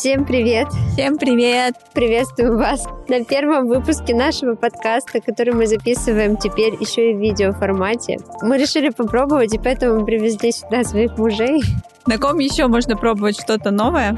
Всем привет! Всем привет! Приветствую вас на первом выпуске нашего подкаста, который мы записываем теперь еще и в видеоформате. Мы решили попробовать, и поэтому привезли сюда своих мужей. На ком еще можно пробовать что-то новое?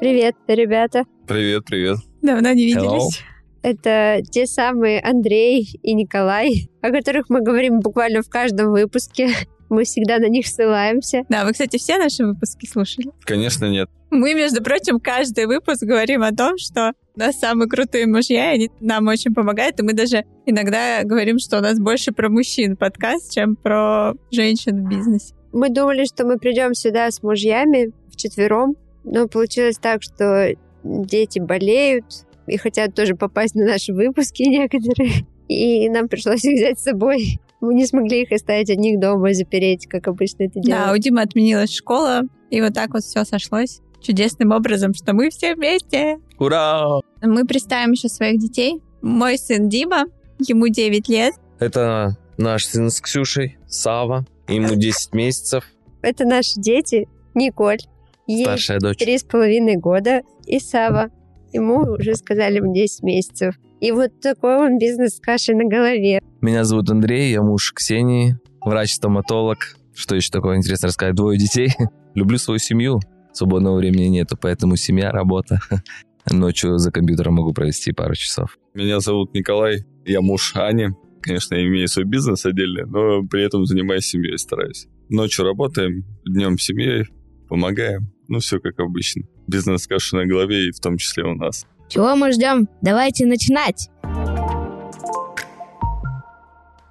Привет, ребята! Привет, привет! Давно не Hello. виделись. Это те самые Андрей и Николай, о которых мы говорим буквально в каждом выпуске. Мы всегда на них ссылаемся. Да, вы, кстати, все наши выпуски слушали? Конечно, нет. Мы, между прочим, каждый выпуск говорим о том, что у нас самые крутые мужья, и они нам очень помогают. И мы даже иногда говорим, что у нас больше про мужчин подкаст, чем про женщин в бизнесе. Мы думали, что мы придем сюда с мужьями вчетвером, но получилось так, что дети болеют и хотят тоже попасть на наши выпуски некоторые. И нам пришлось их взять с собой. Мы не смогли их оставить одних дома и запереть, как обычно это Да, делают. у Димы отменилась школа, и вот так вот все сошлось чудесным образом, что мы все вместе. Ура! Мы представим еще своих детей. Мой сын Дима, ему 9 лет. Это наш сын с Ксюшей, Сава. Ему 10 месяцев, Это наши дети. Николь. Ей старшая дочь. три с половиной года. И Сава. Ему уже сказали ему 10 месяцев. И вот такой он бизнес с кашей на голове. Меня зовут Андрей, я муж Ксении, врач-стоматолог. Что еще такое интересно рассказать? Двое детей. Люблю свою семью. Свободного времени нету, поэтому семья, работа. Ночью за компьютером могу провести пару часов. Меня зовут Николай, я муж Ани. Конечно, я имею свой бизнес отдельный, но при этом занимаюсь семьей, стараюсь. Ночью работаем, днем семьей, помогаем. Ну, все как обычно. Бизнес каша на голове, и в том числе у нас. Чего мы ждем? Давайте начинать.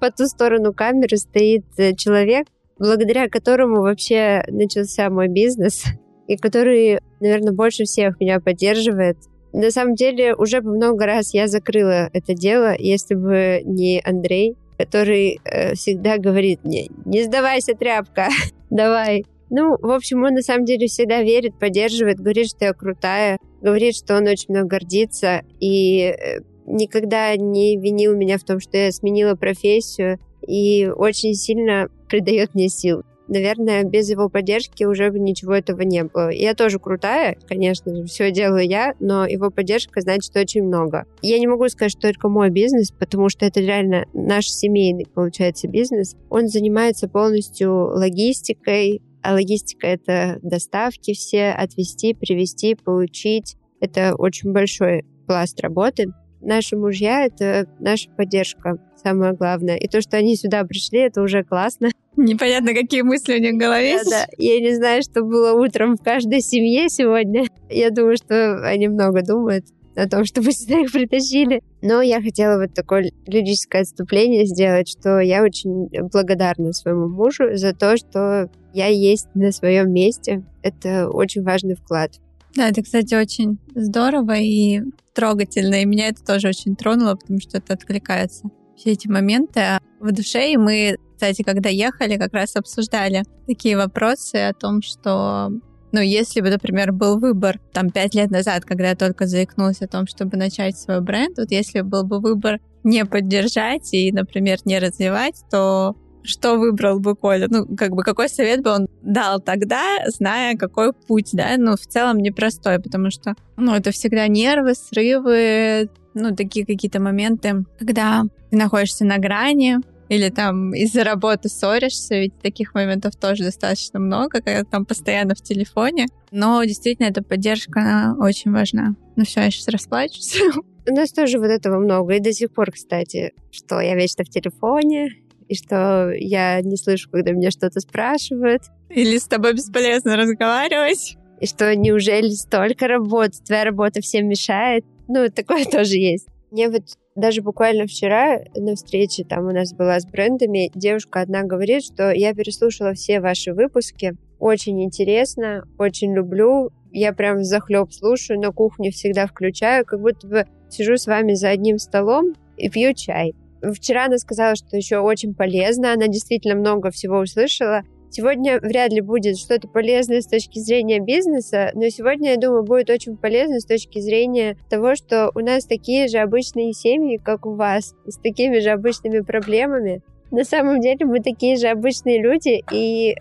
По ту сторону камеры стоит э, человек, благодаря которому вообще начался мой бизнес, и который, наверное, больше всех меня поддерживает. На самом деле, уже много раз я закрыла это дело, если бы не Андрей, который э, всегда говорит мне, не сдавайся, тряпка, давай. Ну, в общем, он на самом деле всегда верит, поддерживает, говорит, что я крутая, говорит, что он очень много гордится, и э, никогда не винил меня в том, что я сменила профессию, и очень сильно придает мне сил. Наверное, без его поддержки уже бы ничего этого не было. Я тоже крутая, конечно же, все делаю я, но его поддержка значит очень много. Я не могу сказать, что только мой бизнес, потому что это реально наш семейный, получается, бизнес. Он занимается полностью логистикой, а логистика — это доставки все, отвезти, привезти, получить. Это очень большой пласт работы. Наши мужья — это наша поддержка, самое главное. И то, что они сюда пришли, это уже классно. Непонятно, какие мысли у них в голове. Да, Я не знаю, что было утром в каждой семье сегодня. Я думаю, что они много думают о том, чтобы сюда их притащили. Но я хотела вот такое лирическое отступление сделать, что я очень благодарна своему мужу за то, что я есть на своем месте. Это очень важный вклад. Да, это, кстати, очень здорово и трогательно. И меня это тоже очень тронуло, потому что это откликается. Все эти моменты в душе. И мы, кстати, когда ехали, как раз обсуждали такие вопросы о том, что ну, если бы, например, был выбор там пять лет назад, когда я только заикнулась о том, чтобы начать свой бренд, вот если был бы выбор не поддержать и, например, не развивать, то что выбрал бы Коля? Ну, как бы какой совет бы он дал тогда, зная, какой путь, да? Ну, в целом непростой, потому что, ну, это всегда нервы, срывы, ну, такие какие-то моменты, когда ты находишься на грани, или там из-за работы ссоришься, ведь таких моментов тоже достаточно много, когда там постоянно в телефоне. Но действительно, эта поддержка она очень важна. Ну все, я сейчас расплачусь. У нас тоже вот этого много. И до сих пор, кстати, что я вечно в телефоне, и что я не слышу, когда меня что-то спрашивают. Или с тобой бесполезно разговаривать. И что неужели столько работы, твоя работа всем мешает? Ну, такое тоже есть. Мне вот даже буквально вчера на встрече там у нас была с брендами, девушка одна говорит, что я переслушала все ваши выпуски, очень интересно, очень люблю, я прям захлеб слушаю, на кухне всегда включаю, как будто бы сижу с вами за одним столом и пью чай. Вчера она сказала, что еще очень полезно, она действительно много всего услышала, Сегодня вряд ли будет что-то полезное с точки зрения бизнеса, но сегодня, я думаю, будет очень полезно с точки зрения того, что у нас такие же обычные семьи, как у вас, с такими же обычными проблемами. На самом деле мы такие же обычные люди, и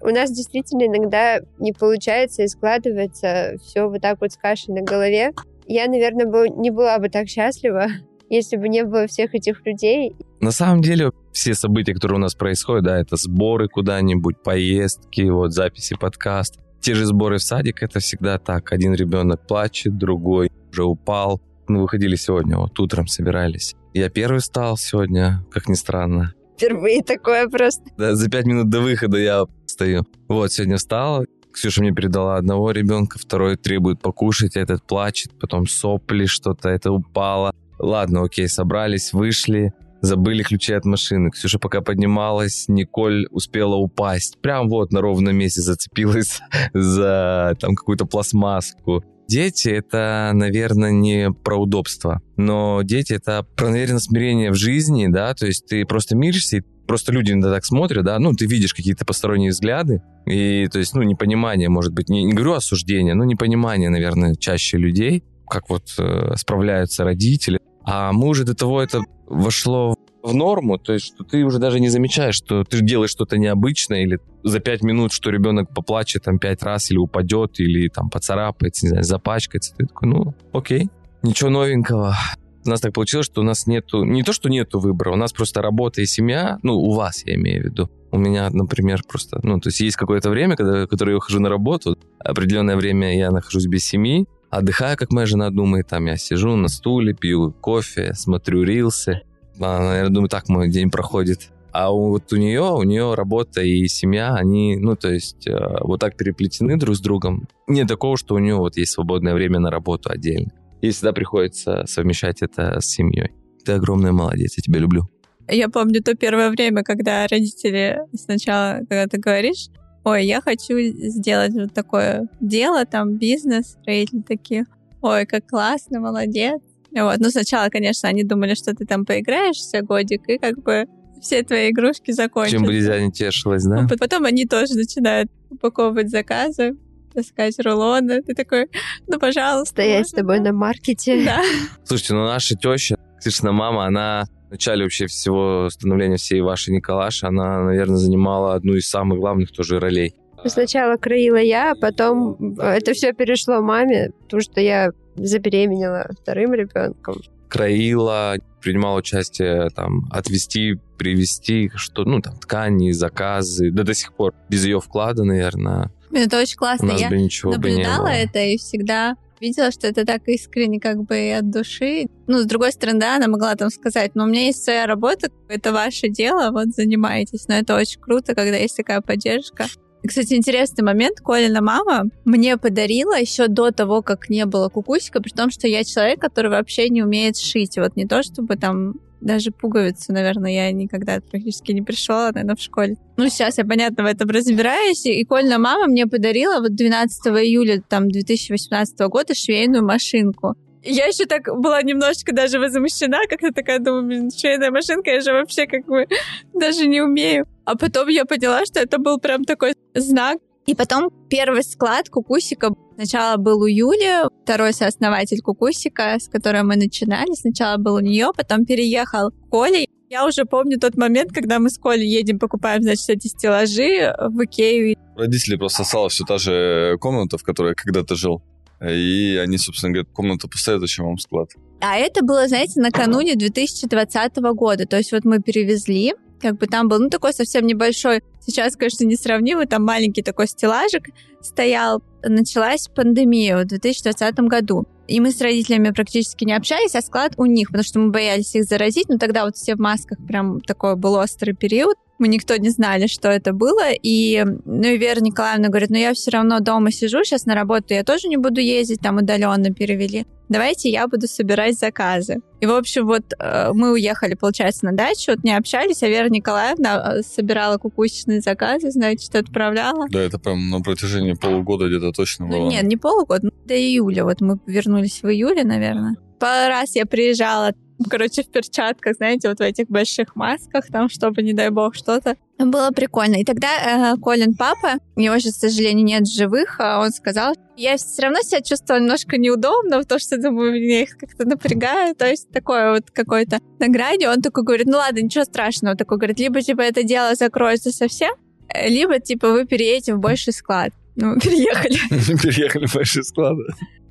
У нас действительно иногда не получается и складывается все вот так вот с кашей на голове. Я, наверное, бы не была бы так счастлива, если бы не было всех этих людей. На самом деле, все события, которые у нас происходят, да, это сборы куда-нибудь, поездки, вот записи подкаст. Те же сборы в садик, это всегда так. Один ребенок плачет, другой уже упал. Мы выходили сегодня, вот утром собирались. Я первый встал сегодня, как ни странно. Впервые такое просто. Да, за пять минут до выхода я стою. Вот, сегодня встала, Ксюша мне передала одного ребенка, второй требует покушать, этот плачет, потом сопли, что-то это упало. Ладно, окей, собрались, вышли, забыли ключи от машины. Ксюша пока поднималась, Николь успела упасть. Прям вот на ровном месте зацепилась за там какую-то пластмасску. Дети — это, наверное, не про удобство, но дети — это про, наверное, смирение в жизни, да, то есть ты просто миришься, и просто люди иногда так смотрят, да, ну, ты видишь какие-то посторонние взгляды, и, то есть, ну, непонимание, может быть, не, не говорю осуждение, но непонимание, наверное, чаще людей, как вот э, справляются родители. А мы уже до того это вошло в норму, то есть что ты уже даже не замечаешь, что ты делаешь что-то необычное, или за пять минут, что ребенок поплачет там пять раз, или упадет, или там поцарапается, не знаю, запачкается. Ты такой, ну, окей, ничего новенького. У нас так получилось, что у нас нету, не то, что нету выбора, у нас просто работа и семья, ну, у вас, я имею в виду. У меня, например, просто, ну, то есть есть какое-то время, когда, которое я хожу на работу, определенное время я нахожусь без семьи, отдыхаю, как моя жена думает, там я сижу на стуле, пью кофе, смотрю рилсы, она, наверное, думаю, так мой день проходит. А вот у нее, у нее работа и семья, они, ну, то есть, э, вот так переплетены друг с другом. Нет такого, что у нее вот есть свободное время на работу отдельно. И всегда приходится совмещать это с семьей. Ты огромная молодец, я тебя люблю. Я помню то первое время, когда родители сначала, когда ты говоришь, ой, я хочу сделать вот такое дело, там, бизнес, строитель такие. Ой, как классно, молодец. Вот. Ну, сначала, конечно, они думали, что ты там поиграешься годик, и как бы все твои игрушки закончатся. Чем Близя не тешилась, да? Ну, потом они тоже начинают упаковывать заказы, таскать рулоны. Ты такой, ну, пожалуйста. Стоять с тобой на маркете. Да. Слушайте, ну наша теща, Ксюшина мама, она в начале вообще всего становления всей вашей Николаши, она, наверное, занимала одну из самых главных тоже ролей. Сначала краила я, а потом это все перешло маме, потому что я забеременела вторым ребенком. Краила, принимала участие там отвести, привезти, что, ну, там, ткани, заказы, да до сих пор без ее вклада, наверное. Это очень классно. У нас Я бы ничего бы не наблюдала было. это и всегда видела, что это так искренне как бы и от души. Ну, с другой стороны, да, она могла там сказать, ну, у меня есть своя работа, это ваше дело, вот занимайтесь. Но это очень круто, когда есть такая поддержка. Кстати, интересный момент. Колина мама мне подарила еще до того, как не было кукусика, при том, что я человек, который вообще не умеет шить. Вот не то, чтобы там даже пуговицу, наверное, я никогда практически не пришла, наверное, в школе. Ну, сейчас я, понятно, в этом разбираюсь. И Колина мама мне подарила вот 12 июля там, 2018 года швейную машинку. Я еще так была немножечко даже возмущена, как-то такая, думаю, блин, швейная машинка, я же вообще как бы даже не умею. А потом я поняла, что это был прям такой знак. И потом первый склад Кукусика сначала был у Юли, второй сооснователь Кукусика, с которой мы начинали. Сначала был у нее, потом переехал Коля. Я уже помню тот момент, когда мы с Колей едем, покупаем, значит, эти стеллажи в Икею. У родителей просто осталась все та же комната, в которой я когда-то жил. И они, собственно, говорят, комната пустая, зачем вам склад? А это было, знаете, накануне 2020 года. То есть вот мы перевезли, как бы там был, ну, такой совсем небольшой. Сейчас, конечно, не сравнимый, там маленький такой стеллажик стоял. Началась пандемия в 2020 году. И мы с родителями практически не общались, а склад у них, потому что мы боялись их заразить. Но тогда вот все в масках, прям такой был острый период. Мы никто не знали, что это было. И, ну, и Вера Николаевна говорит, ну, я все равно дома сижу, сейчас на работу я тоже не буду ездить, там удаленно перевели. Давайте я буду собирать заказы. И, в общем, вот э, мы уехали, получается, на дачу, вот не общались, а Вера Николаевна э, собирала кукусичные заказы, значит, отправляла. Да, это прям на протяжении полугода где-то точно было. Ну, нет, не полгода, ну, до июля. Вот мы вернулись в июле, наверное. Пару раз я приезжала, короче, в перчатках, знаете, вот в этих больших масках, там, чтобы, не дай бог, что-то. Было прикольно. И тогда э, Колин папа, его же, к сожалению, нет живых, а он сказал, я все равно себя чувствовала немножко неудобно, потому что, думаю, меня их как-то напрягает, то есть такое вот какое-то награде. Он такой говорит, ну ладно, ничего страшного. Такой говорит, либо типа это дело закроется совсем, Либо, типа, вы переедете в больший склад. Ну, переехали. Переехали в большой склад.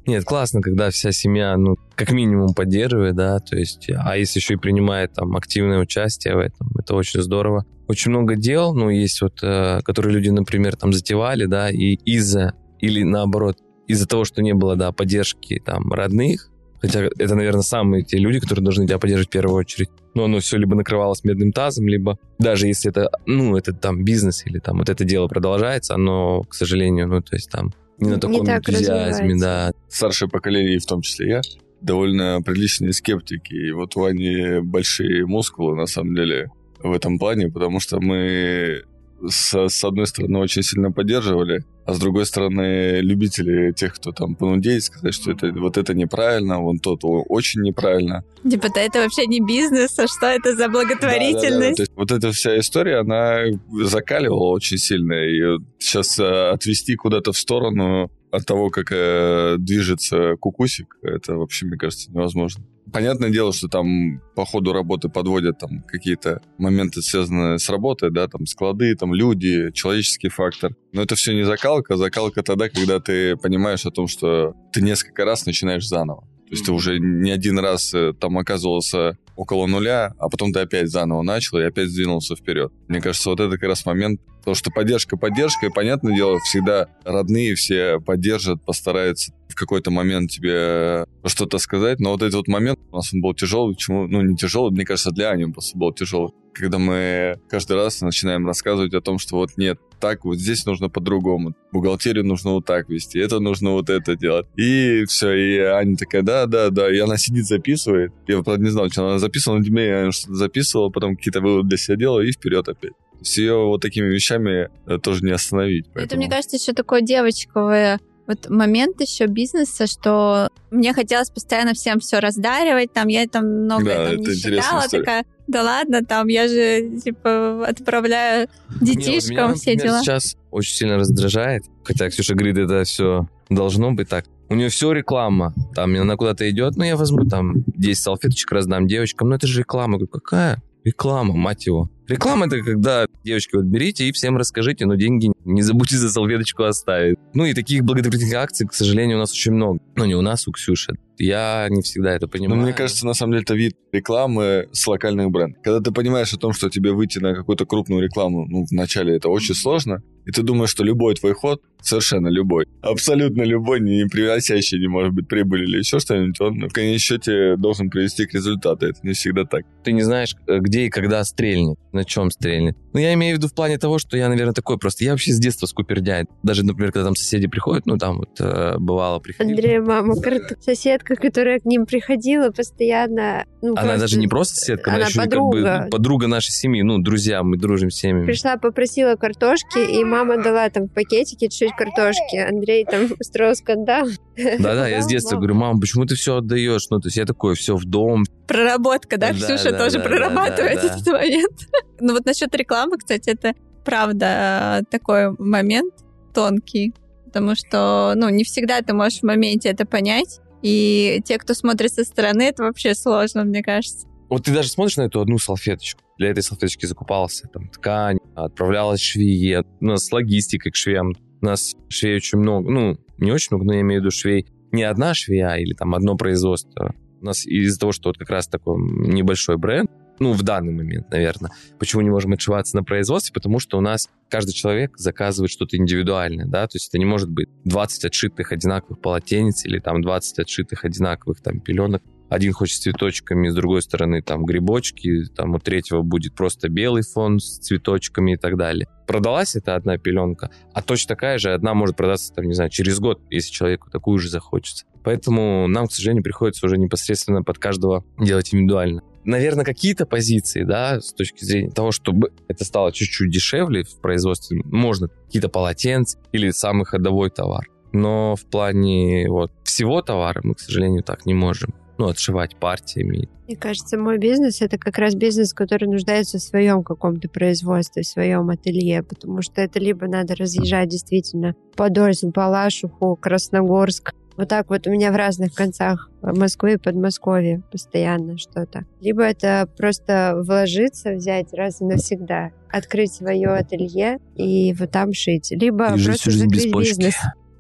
Нет, классно, когда вся семья, ну, как минимум поддерживает, да, то есть, а если еще и принимает там активное участие в этом, это очень здорово. Очень много дел, ну, есть вот, э, которые люди, например, там затевали, да, и из-за, или наоборот, из-за того, что не было, да, поддержки там родных, хотя это, наверное, самые те люди, которые должны тебя поддерживать в первую очередь, но оно все либо накрывалось медным тазом, либо даже если это, ну, это там бизнес или там вот это дело продолжается, оно, к сожалению, ну, то есть там не на таком Не так энтузиазме, да. Старшее поколение, в том числе я, довольно приличные скептики. И вот у Ани большие мускулы, на самом деле, в этом плане, потому что мы с, с одной стороны очень сильно поддерживали, а с другой стороны любители тех, кто там понудеет, сказать, что это вот это неправильно, вон тот очень неправильно. Типа, да это вообще не бизнес, а что это за благотворительность? то есть вот эта вся история, она закаливала очень сильно. И сейчас э, отвести куда-то в сторону от того, как э, движется кукусик, это вообще, мне кажется, невозможно. Понятное дело, что там по ходу работы подводят там какие-то моменты, связанные с работой, да, там склады, там люди, человеческий фактор. Но это все не закалка, закалка тогда, когда ты понимаешь о том, что ты несколько раз начинаешь заново. То есть ты уже не один раз э, там оказывался около нуля, а потом ты опять заново начал и опять сдвинулся вперед. Мне кажется, вот это как раз момент, потому что поддержка поддержка, и, понятное дело, всегда родные все поддержат, постараются в какой-то момент тебе что-то сказать, но вот этот вот момент у нас он был тяжелый, почему, ну не тяжелый, мне кажется, для Ани он просто был тяжелый, когда мы каждый раз начинаем рассказывать о том, что вот нет, так вот здесь нужно по-другому, бухгалтерию нужно вот так вести, это нужно вот это делать. И все, и Аня такая, да, да, да, и она сидит, записывает. Я, правда, не знал, что она записывала, но она что-то записывала, потом какие-то выводы для себя делала, и вперед опять. Есть ее вот такими вещами э, тоже не остановить. Это, поэтому- мне кажется, еще такой девочковый вот момент еще бизнеса, что мне хотелось постоянно всем все раздаривать, там я там много Да, там, это не считала, такая, да ладно, там я же типа отправляю детишкам меня, все например, дела. сейчас очень сильно раздражает, хотя Ксюша говорит, это все должно быть так. У нее все реклама. Там она куда-то идет, ну я возьму там 10 салфеточек раздам девочкам, ну это же реклама. Я говорю, какая? Реклама, мать его. Реклама это когда, девочки, вот берите и всем расскажите, но деньги не забудьте за салфеточку оставить. Ну и таких благотворительных акций, к сожалению, у нас очень много. Ну не у нас, у Ксюши. Я не всегда это Но понимаю. Ну, мне кажется, на самом деле, это вид рекламы с локальных брендов. Когда ты понимаешь о том, что тебе выйти на какую-то крупную рекламу, ну, вначале это очень сложно, и ты думаешь, что любой твой ход, совершенно любой, абсолютно любой, не приносящий, не может быть, прибыль или еще что-нибудь, он в конечном счете должен привести к результату. Это не всегда так. ты не знаешь, э, где и когда стрельнет, на чем стрельнет. Ну, я имею в виду в плане того, что я, наверное, такой просто. Я вообще с детства скупердяй. Даже, например, когда там соседи приходят, ну, там вот э, бывало приходили. Андрея мама, соседка, которая к ним приходила постоянно. ну, Она даже не просто соседка, она, она еще и подруга. как бы подруга нашей семьи. Ну, друзья, мы дружим с семьями. Пришла, попросила картошки, и мама дала там в пакетике чуть-чуть картошки. Андрей там устроил скандал. Да-да, я с детства говорю, мам, почему ты все отдаешь? Ну, то есть я такой, все в дом. Проработка, да? Да, Ксюша да, тоже да, прорабатывает да, да, этот момент. Ну вот насчет рекламы, кстати, это правда э, такой момент тонкий, потому что, ну, не всегда ты можешь в моменте это понять, и те, кто смотрит со стороны, это вообще сложно, мне кажется. Вот ты даже смотришь на эту одну салфеточку. Для этой салфеточки закупался там ткань, отправлялась швее. У нас с логистикой к швеям. У нас швей очень много. Ну, не очень много, но я имею в виду швей. Не одна швея или там одно производство. У нас из-за того, что вот как раз такой небольшой бренд, ну, в данный момент, наверное. Почему не можем отшиваться на производстве? Потому что у нас каждый человек заказывает что-то индивидуальное, да, то есть это не может быть 20 отшитых одинаковых полотенец или там 20 отшитых одинаковых там пеленок. Один хочет с цветочками, с другой стороны там грибочки, там у третьего будет просто белый фон с цветочками и так далее. Продалась эта одна пеленка, а точно такая же одна может продаться, там, не знаю, через год, если человеку такую же захочется. Поэтому нам, к сожалению, приходится уже непосредственно под каждого делать индивидуально. Наверное, какие-то позиции, да, с точки зрения того, чтобы это стало чуть-чуть дешевле в производстве, можно какие-то полотенца или самый ходовой товар. Но в плане вот всего товара мы, к сожалению, так не можем. Ну, отшивать партиями. Мне кажется, мой бизнес это как раз бизнес, который нуждается в своем каком-то производстве, в своем ателье, потому что это либо надо разъезжать действительно Подольск, Балашуху, Красногорск, Вот так вот у меня в разных концах Москвы и Подмосковья постоянно что-то. Либо это просто вложиться, взять раз и навсегда, открыть свое ателье и вот там шить. Либо И жить просто жизнь без почки. бизнес.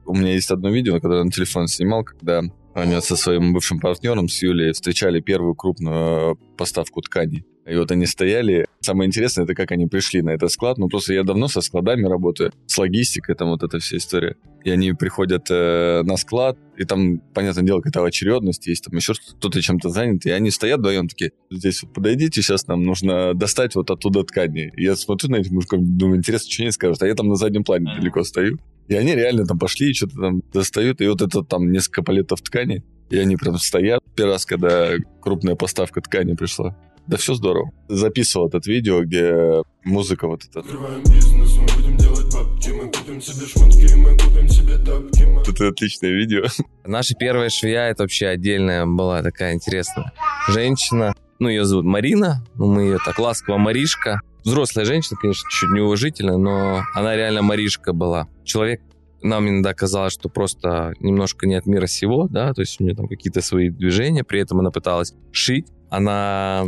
У меня есть одно видео, которое я на телефон снимал, когда они со своим бывшим партнером, с Юлей, встречали первую крупную поставку ткани. И вот они стояли. Самое интересное, это как они пришли на этот склад. Ну, просто я давно со складами работаю, с логистикой, там вот эта вся история. И они приходят э, на склад, и там, понятное дело, какая-то очередность есть, там еще кто-то чем-то занят, и они стоят вдвоем такие, здесь вот подойдите, сейчас нам нужно достать вот оттуда ткани. И я смотрю на этих мужиков, думаю, интересно, что они скажут, а я там на заднем плане далеко стою. И они реально там пошли, что-то там достают, и вот это там несколько палетов ткани, и они прям стоят. Первый раз, когда крупная поставка ткани пришла. Да все здорово. Записывал этот видео, где музыка вот эта. Открываем бизнес, мы будем делать бабки Мы купим себе шмотки, мы купим себе тапки мы- Это отличное видео. Наша первая швея, это вообще отдельная была такая интересная женщина. Ну, ее зовут Марина, ну, мы ее так ласково Маришка. Взрослая женщина, конечно, чуть неуважительно, но она реально Маришка была. Человек, нам иногда казалось, что просто немножко не от мира сего, да, то есть у нее там какие-то свои движения, при этом она пыталась шить. Она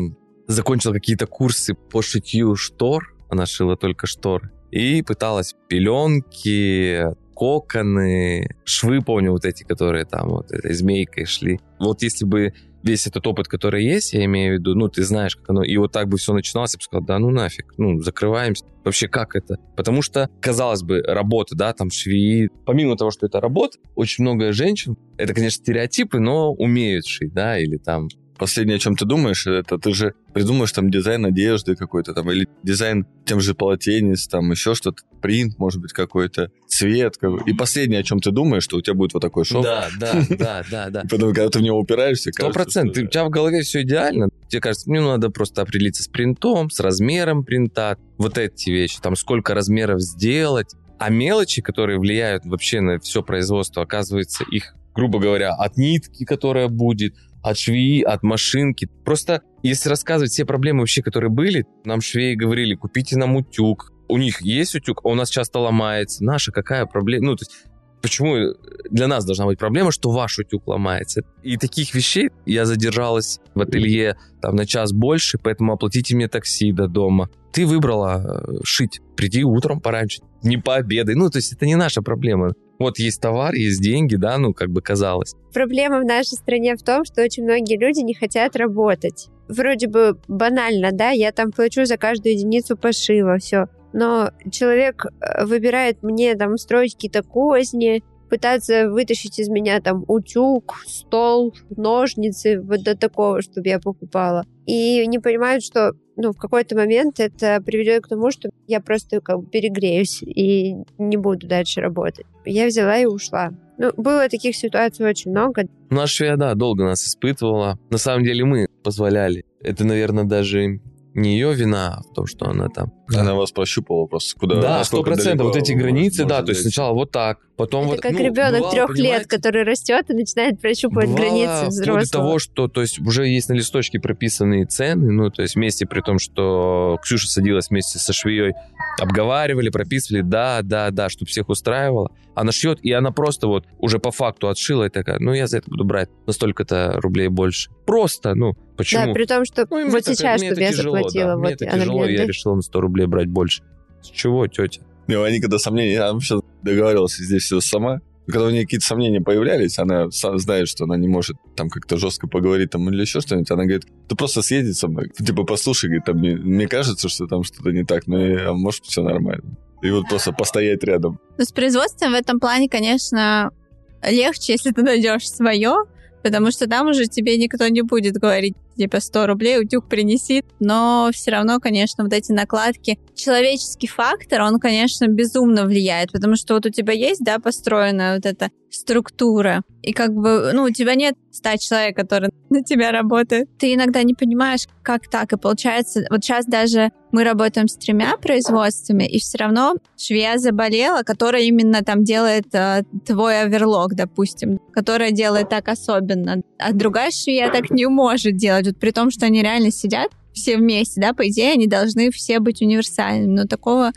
закончила какие-то курсы по шитью штор, она шила только шторы, и пыталась пеленки, коконы, швы, помню, вот эти, которые там вот этой змейкой шли. Вот если бы весь этот опыт, который есть, я имею в виду, ну, ты знаешь, как оно, и вот так бы все начиналось, я бы сказал, да ну нафиг, ну, закрываемся. Вообще, как это? Потому что, казалось бы, работа, да, там, швеи, помимо того, что это работа, очень много женщин, это, конечно, стереотипы, но умеют шить, да, или там Последнее, о чем ты думаешь, это ты же придумаешь там дизайн одежды какой-то там, или дизайн тем же полотенец, там еще что-то, принт, может быть, какой-то, цвет. какой- И последнее, о чем ты думаешь, что у тебя будет вот такой шов. Да, да, да, да, да. Потом, когда ты в него упираешься, Сто процентов. У тебя в голове все идеально. Тебе кажется, мне надо просто определиться с принтом, с размером принта, вот эти вещи, там сколько размеров сделать. А мелочи, которые влияют вообще на все производство, оказывается, их, грубо говоря, от нитки, которая будет, от швеи, от машинки. Просто если рассказывать все проблемы вообще, которые были, нам швеи говорили, купите нам утюг. У них есть утюг, а у нас часто ломается. Наша какая проблема? Ну, то есть Почему для нас должна быть проблема, что ваш утюг ломается? И таких вещей я задержалась в ателье там на час больше, поэтому оплатите мне такси до дома. Ты выбрала э, шить. Приди утром пораньше, не пообедай. Ну, то есть это не наша проблема. Вот есть товар, есть деньги, да, ну, как бы казалось. Проблема в нашей стране в том, что очень многие люди не хотят работать. Вроде бы банально, да, я там плачу за каждую единицу пошива, все. Но человек э, выбирает мне там строить какие-то козни, пытаться вытащить из меня там утюг, стол, ножницы, вот до такого, чтобы я покупала. И не понимают, что ну, в какой-то момент это приведет к тому, что я просто как бы перегреюсь и не буду дальше работать. Я взяла и ушла. Ну, было таких ситуаций очень много. Наша швея, да, долго нас испытывала. На самом деле мы позволяли. Это, наверное, даже не ее вина в том, что она там... Она вас прощупала просто, куда Да, сто процентов. Вот эти границы, да, то есть сначала вот так, потом это вот... как ну, ребенок бывало, трех лет, который растет и начинает прощупывать Бывало границы вплоть взрослого. до того, что то есть уже есть на листочке прописанные цены, ну, то есть вместе при том, что Ксюша садилась вместе со швеей, обговаривали, прописывали, да, да, да, чтобы всех устраивало. Она шьет, и она просто вот уже по факту отшила и такая, ну, я за это буду брать на столько-то рублей больше. Просто, ну, почему? Да, при том, что Ну, вот сейчас, чтобы я тяжело, заплатила, да, вот мне это она тяжело, я решила на 100 рублей брать больше. С чего, тетя? Не, они когда сомнения, она вообще договаривалась здесь все сама. Когда у нее какие-то сомнения появлялись, она сам знает, что она не может там как-то жестко поговорить там или еще что-нибудь, она говорит, ты просто съезди со мной, типа послушай, говорит, там, мне, мне кажется, что там что-то не так, но и- а может все нормально. И вот просто постоять рядом. Ну, с производством в этом плане, конечно, легче, если ты найдешь свое, потому что там уже тебе никто не будет говорить, типа, 100 рублей утюг принеси, но все равно, конечно, вот эти накладки, человеческий фактор, он, конечно, безумно влияет, потому что вот у тебя есть, да, построенная вот эта структура, и как бы, ну, у тебя нет 100 человек, которые на тебя работают. Ты иногда не понимаешь, как так, и получается, вот сейчас даже мы работаем с тремя производствами, и все равно швея заболела, которая именно там делает э, твой оверлок, допустим, которая делает так особенно, а другая швея так не может делать, вот при том, что они реально сидят все вместе, да, по идее, они должны все быть универсальными, но такого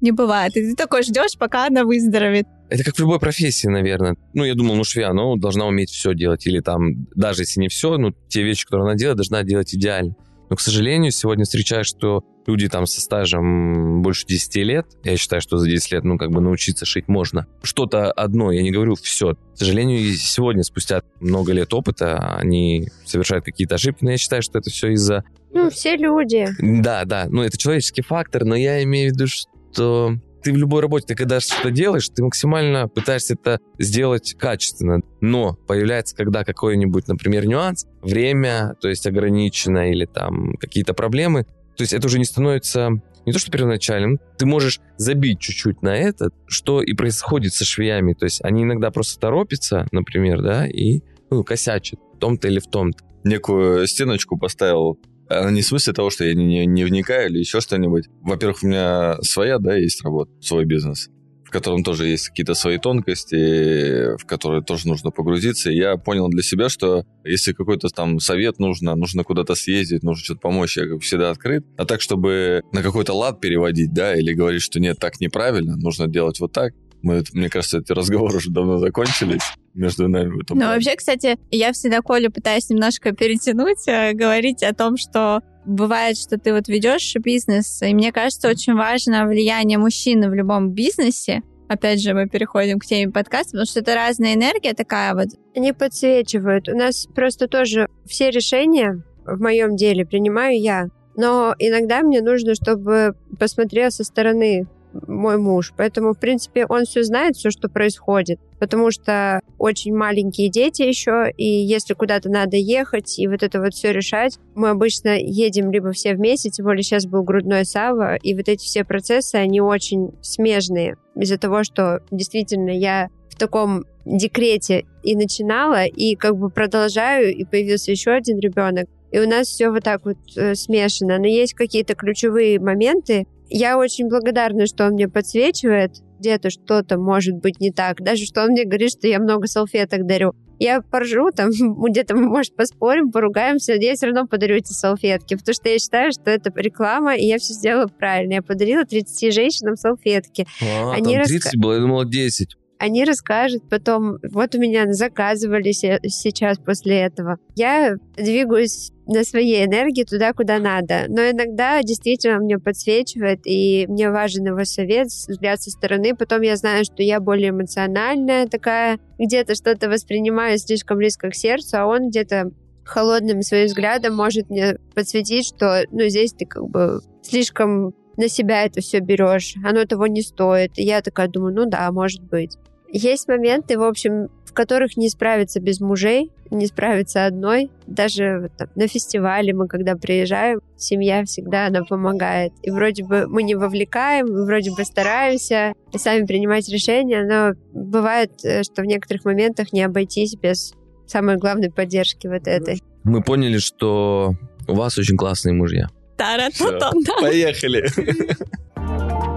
не бывает. И ты такой ждешь, пока она выздоровеет. Это как в любой профессии, наверное. Ну, я думал, ну, швея, ну, должна уметь все делать. Или там, даже если не все, ну, те вещи, которые она делает, должна делать идеально. Но, к сожалению, сегодня встречаю, что люди там со стажем больше 10 лет, я считаю, что за 10 лет, ну, как бы научиться шить можно. Что-то одно, я не говорю все. К сожалению, и сегодня, спустя много лет опыта, они совершают какие-то ошибки, но я считаю, что это все из-за... Ну, все люди. Да, да, ну, это человеческий фактор, но я имею в виду, что ты в любой работе, ты когда что-то делаешь, ты максимально пытаешься это сделать качественно. Но появляется, когда какой-нибудь, например, нюанс, время, то есть ограничено или там какие-то проблемы, то есть это уже не становится не то что первоначальным, ты можешь забить чуть-чуть на это, что и происходит со швеями. То есть они иногда просто торопятся, например, да, и ну, косячат в том-то или в том-то. Некую стеночку поставил а не в смысле того, что я не, не вникаю или еще что-нибудь. Во-первых, у меня своя, да, есть работа, свой бизнес, в котором тоже есть какие-то свои тонкости, в которые тоже нужно погрузиться. И я понял для себя, что если какой-то там совет нужно, нужно куда-то съездить, нужно что-то помочь, я как всегда открыт. А так, чтобы на какой-то лад переводить, да, или говорить, что нет, так неправильно, нужно делать вот так, мы, мне кажется, эти разговоры уже давно закончились между нами. В этом ну, вообще, кстати, я всегда Колю пытаюсь немножко перетянуть, э, говорить о том, что бывает, что ты вот ведешь бизнес, и мне кажется, очень важно влияние мужчины в любом бизнесе. Опять же, мы переходим к теме подкаста, потому что это разная энергия такая вот. Они подсвечивают. У нас просто тоже все решения в моем деле принимаю я. Но иногда мне нужно, чтобы посмотрел со стороны мой муж. Поэтому, в принципе, он все знает, все, что происходит. Потому что очень маленькие дети еще, и если куда-то надо ехать, и вот это вот все решать, мы обычно едем либо все вместе, тем более сейчас был грудной Сава, и вот эти все процессы, они очень смежные из-за того, что действительно я в таком декрете и начинала, и как бы продолжаю, и появился еще один ребенок. И у нас все вот так вот э, смешано. Но есть какие-то ключевые моменты, я очень благодарна, что он мне подсвечивает. Где-то что-то может быть не так. Даже что он мне говорит, что я много салфеток дарю. Я поржу, там где-то мы, может, поспорим, поругаемся, я все равно подарю эти салфетки, потому что я считаю, что это реклама, и я все сделала правильно. Я подарила 30 женщинам салфетки. А, Они там раска- 30 было, я думала 10. Они расскажут потом, вот у меня заказывали се- сейчас после этого. Я двигаюсь на своей энергии туда, куда надо. Но иногда действительно мне подсвечивает, и мне важен его совет, взгляд со стороны. Потом я знаю, что я более эмоциональная такая, где-то что-то воспринимаю слишком близко к сердцу, а он где-то холодным своим взглядом может мне подсветить, что ну здесь ты как бы слишком на себя это все берешь, оно того не стоит. И я такая думаю, ну да, может быть. Есть моменты, в общем, в которых не справиться без мужей, не справиться одной. Даже вот там, на фестивале мы, когда приезжаем, семья всегда она помогает. И вроде бы мы не вовлекаем, вроде бы стараемся сами принимать решения, но бывает, э, что в некоторых моментах не обойтись без самой главной поддержки вот этой. Мы поняли, что у вас очень классные мужья. Тара-та-та, да. Поехали.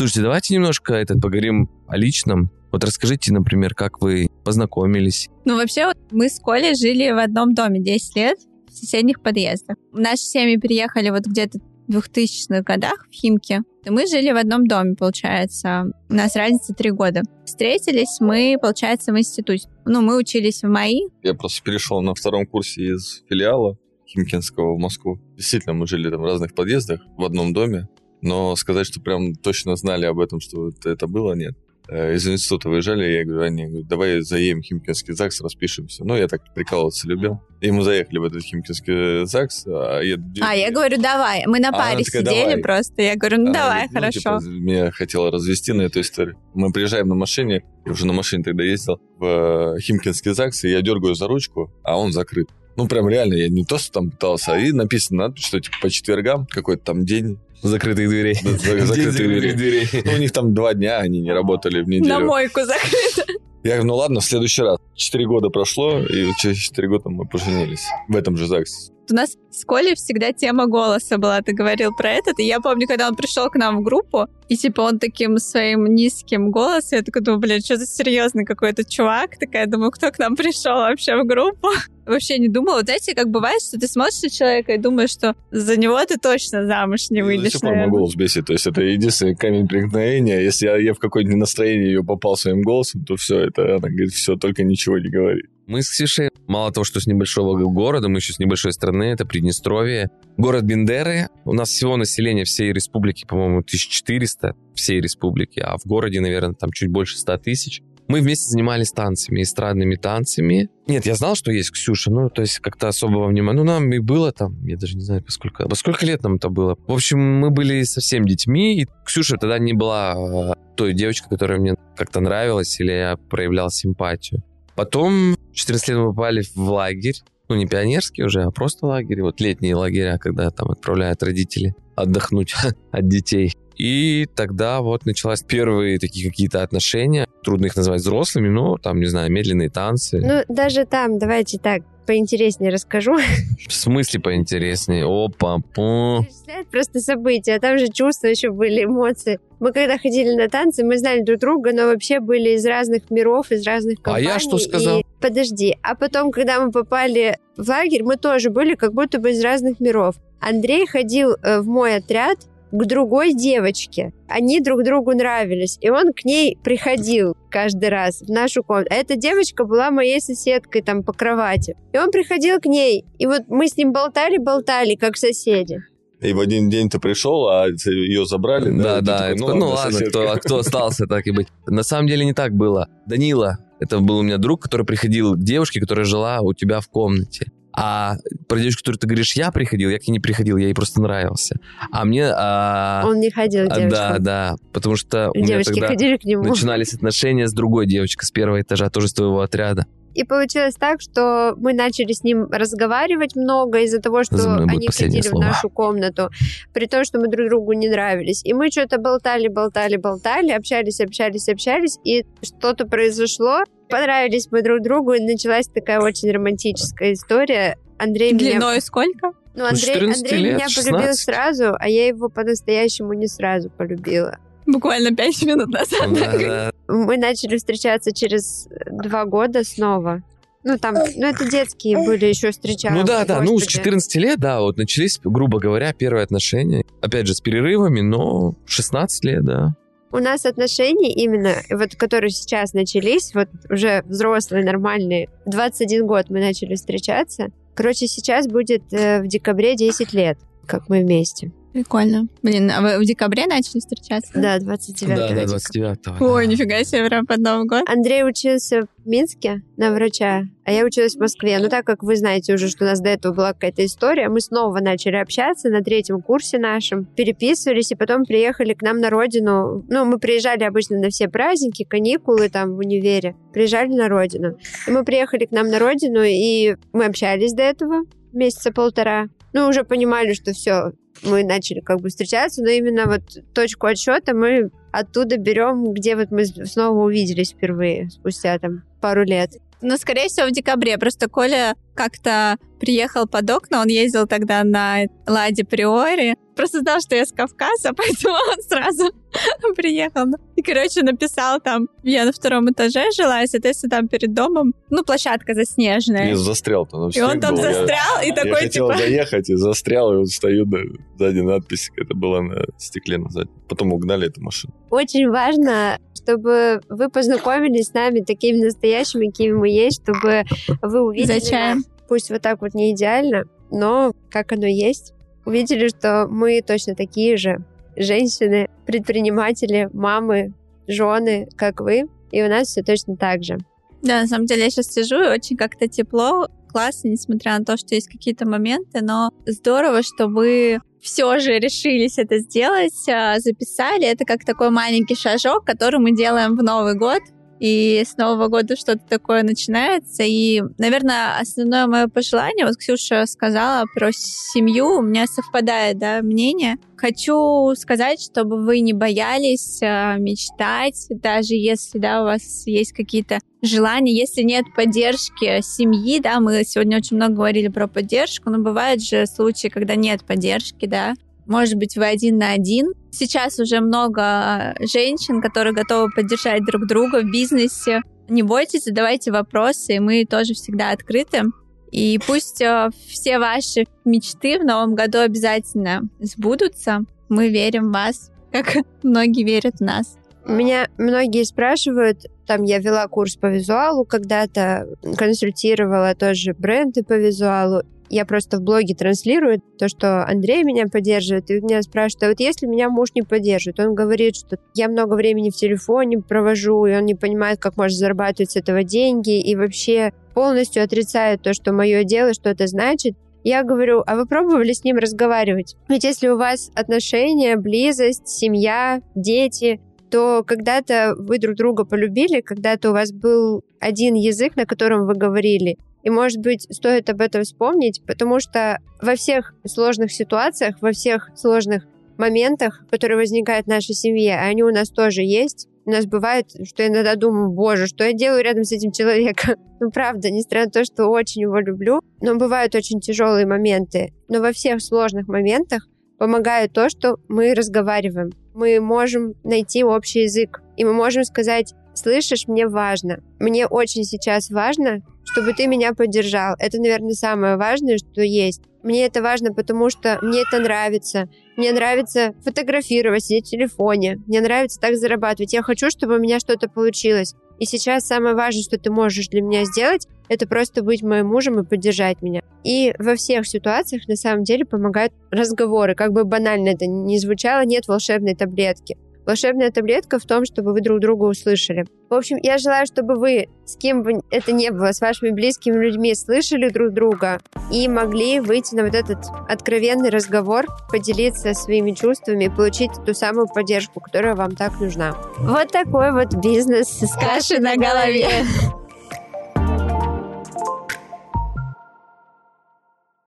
Слушайте, давайте немножко этот, поговорим о личном. Вот расскажите, например, как вы познакомились. Ну, вообще, вот мы с Колей жили в одном доме 10 лет в соседних подъездах. Наши семьи переехали вот где-то в 2000-х годах в Химки. И мы жили в одном доме, получается. У нас разница три года. Встретились мы, получается, в институте. Ну, мы учились в МАИ. Я просто перешел на втором курсе из филиала Химкинского в Москву. Действительно, мы жили там в разных подъездах, в одном доме. Но сказать, что прям точно знали об этом, что вот это было, нет. Э, Из института выезжали, я говорю, они говорят, давай заедем в Химкинский ЗАГС, распишемся. Ну, я так прикалываться любил. И мы заехали в этот Химкинский ЗАГС. А я, А, я говорю, давай. Мы на А, паре она такая, сидели «Давай». просто. Я говорю, ну А, давай, ну, хорошо. типа, меня хотела развести на эту историю. Мы приезжаем на машине, я уже на машине тогда ездил, в э, Химкинский ЗАГС, и я дергаю за ручку, а он закрыт. Ну, прям реально, я не то, что там пытался, а и написано надпись, что типа по четвергам какой-то там день Закрытых дверей. закрытых дверей. дверей. Ну, у них там два дня, они не работали в На неделю. мойку закрыто. Я говорю, ну ладно, в следующий раз. Четыре года прошло, и через четыре года мы поженились. В этом же ЗАГСе. у нас с Колей всегда тема голоса была. Ты говорил про этот. И я помню, когда он пришел к нам в группу, и типа он таким своим низким голосом, я такая думаю, блин, что за серьезный какой-то чувак. Такая думаю, кто к нам пришел вообще в группу? Вообще не думала. Вот знаете, как бывает, что ты смотришь на человека и думаешь, что за него ты точно замуж не выйдешь, До сих пор мой голос бесит. То есть это единственный камень преткновения. Если я, я в какое-нибудь настроение ее попал своим голосом, то все, это она говорит, все, только ничего не говори. Мы с Ксюшей, мало того, что с небольшого города, мы еще с небольшой страны, это Приднестровье. Город Бендеры. У нас всего население всей республики, по-моему, 1400 всей республики, а в городе, наверное, там чуть больше 100 тысяч. Мы вместе занимались танцами, эстрадными танцами. Нет, я знал, что есть Ксюша, ну, то есть как-то особого внимания. Ну, нам и было там, я даже не знаю, поскольку... Во сколько лет нам это было? В общем, мы были совсем детьми, и Ксюша тогда не была э, той девочкой, которая мне как-то нравилась, или я проявлял симпатию. Потом в 14 лет мы попали в лагерь. Ну, не пионерский уже, а просто лагерь. Вот летние лагеря, когда там отправляют родители отдохнуть от детей. И тогда вот началась первые такие какие-то отношения. Трудно их назвать взрослыми, но там, не знаю, медленные танцы. Ну, даже там, давайте так, поинтереснее расскажу. В смысле поинтереснее? Опа. Перечисляют просто события, а там же чувства еще были, эмоции. Мы когда ходили на танцы, мы знали друг друга, но вообще были из разных миров, из разных А компаний. я что сказал? И- Подожди, а потом, когда мы попали в лагерь, мы тоже были как будто бы из разных миров. Андрей ходил э, в мой отряд к другой девочке. Они друг другу нравились, и он к ней приходил каждый раз в нашу комнату. А эта девочка была моей соседкой там по кровати. И он приходил к ней, и вот мы с ним болтали-болтали, как соседи. И в один день ты пришел, а ее забрали, Да, да? да. такой, это- Ну, ладно, соседка. кто, а кто остался, так и быть. На самом деле не так было. Данила, это был у меня друг, который приходил к девушке, которая жила у тебя в комнате. А про девушку, которую ты говоришь, я приходил, я к ней не приходил, я ей просто нравился. А мне... а, Он не ходил к а, девочкам. да, да, потому что у меня Девочки тогда ходили к нему. начинались отношения с другой девочкой с первого этажа, тоже с твоего отряда. И получилось так, что мы начали с ним разговаривать много из-за того, что они ходили слово. в нашу комнату, при том, что мы друг другу не нравились. И мы что-то болтали, болтали, болтали, общались, общались, общались, и что-то произошло. Понравились мы друг другу, и началась такая очень романтическая история. Андрей меня... Длиной сколько? Ну, Андрей, 14 Андрей лет, меня полюбил 16. сразу, а я его по-настоящему не сразу полюбила. Буквально пять минут назад. Да, да. Мы начали встречаться через два года снова. Ну, там, ну, это детские были еще встречались. Ну да, да, ну с господи. 14 лет, да, вот начались, грубо говоря, первые отношения. Опять же, с перерывами, но 16 лет, да. У нас отношения именно, вот которые сейчас начались, вот уже взрослые, нормальные, в 21 год мы начали встречаться. Короче, сейчас будет э, в декабре 10 лет, как мы вместе. Прикольно. Блин, а вы в декабре начали встречаться? Да, 29 Да, да, декабря. 29 Ой, нифига себе, прям под Новый год. Андрей учился в Минске на врача, а я училась в Москве. Но так как вы знаете уже, что у нас до этого была какая-то история, мы снова начали общаться на третьем курсе нашем, переписывались и потом приехали к нам на родину. Ну, мы приезжали обычно на все праздники, каникулы там в универе, приезжали на родину. И мы приехали к нам на родину, и мы общались до этого месяца полтора. Ну, уже понимали, что все, мы начали как бы встречаться, но именно вот точку отсчета мы оттуда берем, где вот мы снова увиделись впервые, спустя там пару лет. Ну, скорее всего, в декабре. Просто Коля как-то приехал под окна, он ездил тогда на Ладе Приори. Просто знал, что я с Кавказа, поэтому он сразу приехал. И, короче, написал там, я на втором этаже жила, и, соответственно, там перед домом, ну, площадка заснежная. Я застрял там. И он там застрял, и Я такой, хотел типа... заехать и застрял, и вот стою, да, сзади надпись, это была на стекле на заднем. Потом угнали эту машину. Очень важно, чтобы вы познакомились с нами такими настоящими, какими мы есть, чтобы вы увидели За чаем. нас. Пусть вот так вот не идеально, но как оно есть. Увидели, что мы точно такие же женщины, предприниматели, мамы, жены, как вы. И у нас все точно так же. Да, на самом деле я сейчас сижу, и очень как-то тепло, классно, несмотря на то, что есть какие-то моменты, но здорово, что вы все же решились это сделать, а, записали. Это как такой маленький шажок, который мы делаем в Новый год. И с Нового года что-то такое начинается. И, наверное, основное мое пожелание, вот Ксюша сказала про семью, у меня совпадает, да, мнение. Хочу сказать, чтобы вы не боялись э, мечтать, даже если, да, у вас есть какие-то желания, если нет поддержки семьи, да, мы сегодня очень много говорили про поддержку, но бывают же случаи, когда нет поддержки, да, может быть, вы один на один. Сейчас уже много женщин, которые готовы поддержать друг друга в бизнесе. Не бойтесь, задавайте вопросы, мы тоже всегда открыты. И пусть э, все ваши мечты в новом году обязательно сбудутся. Мы верим в вас, как многие верят в нас. Меня многие спрашивают, там я вела курс по визуалу когда-то, консультировала тоже бренды по визуалу, я просто в блоге транслирую то, что Андрей меня поддерживает, и меня спрашивают, а вот если меня муж не поддерживает, он говорит, что я много времени в телефоне провожу, и он не понимает, как можно зарабатывать с этого деньги, и вообще полностью отрицает то, что мое дело что-то значит, я говорю, а вы пробовали с ним разговаривать? Ведь если у вас отношения, близость, семья, дети, то когда-то вы друг друга полюбили, когда-то у вас был один язык, на котором вы говорили, и, может быть, стоит об этом вспомнить, потому что во всех сложных ситуациях, во всех сложных моментах, которые возникают в нашей семье, а они у нас тоже есть, у нас бывает, что я иногда думаю, боже, что я делаю рядом с этим человеком? ну, правда, несмотря на то, что очень его люблю, но бывают очень тяжелые моменты. Но во всех сложных моментах помогает то, что мы разговариваем. Мы можем найти общий язык, и мы можем сказать, слышишь, мне важно. Мне очень сейчас важно, чтобы ты меня поддержал. Это, наверное, самое важное, что есть. Мне это важно, потому что мне это нравится. Мне нравится фотографировать, сидеть в телефоне. Мне нравится так зарабатывать. Я хочу, чтобы у меня что-то получилось. И сейчас самое важное, что ты можешь для меня сделать, это просто быть моим мужем и поддержать меня. И во всех ситуациях на самом деле помогают разговоры. Как бы банально это ни звучало, нет волшебной таблетки. Волшебная таблетка в том, чтобы вы друг друга услышали. В общем, я желаю, чтобы вы, с кем бы это ни было, с вашими близкими людьми, слышали друг друга и могли выйти на вот этот откровенный разговор, поделиться своими чувствами и получить ту самую поддержку, которая вам так нужна. Вот такой вот бизнес с кашей на голове.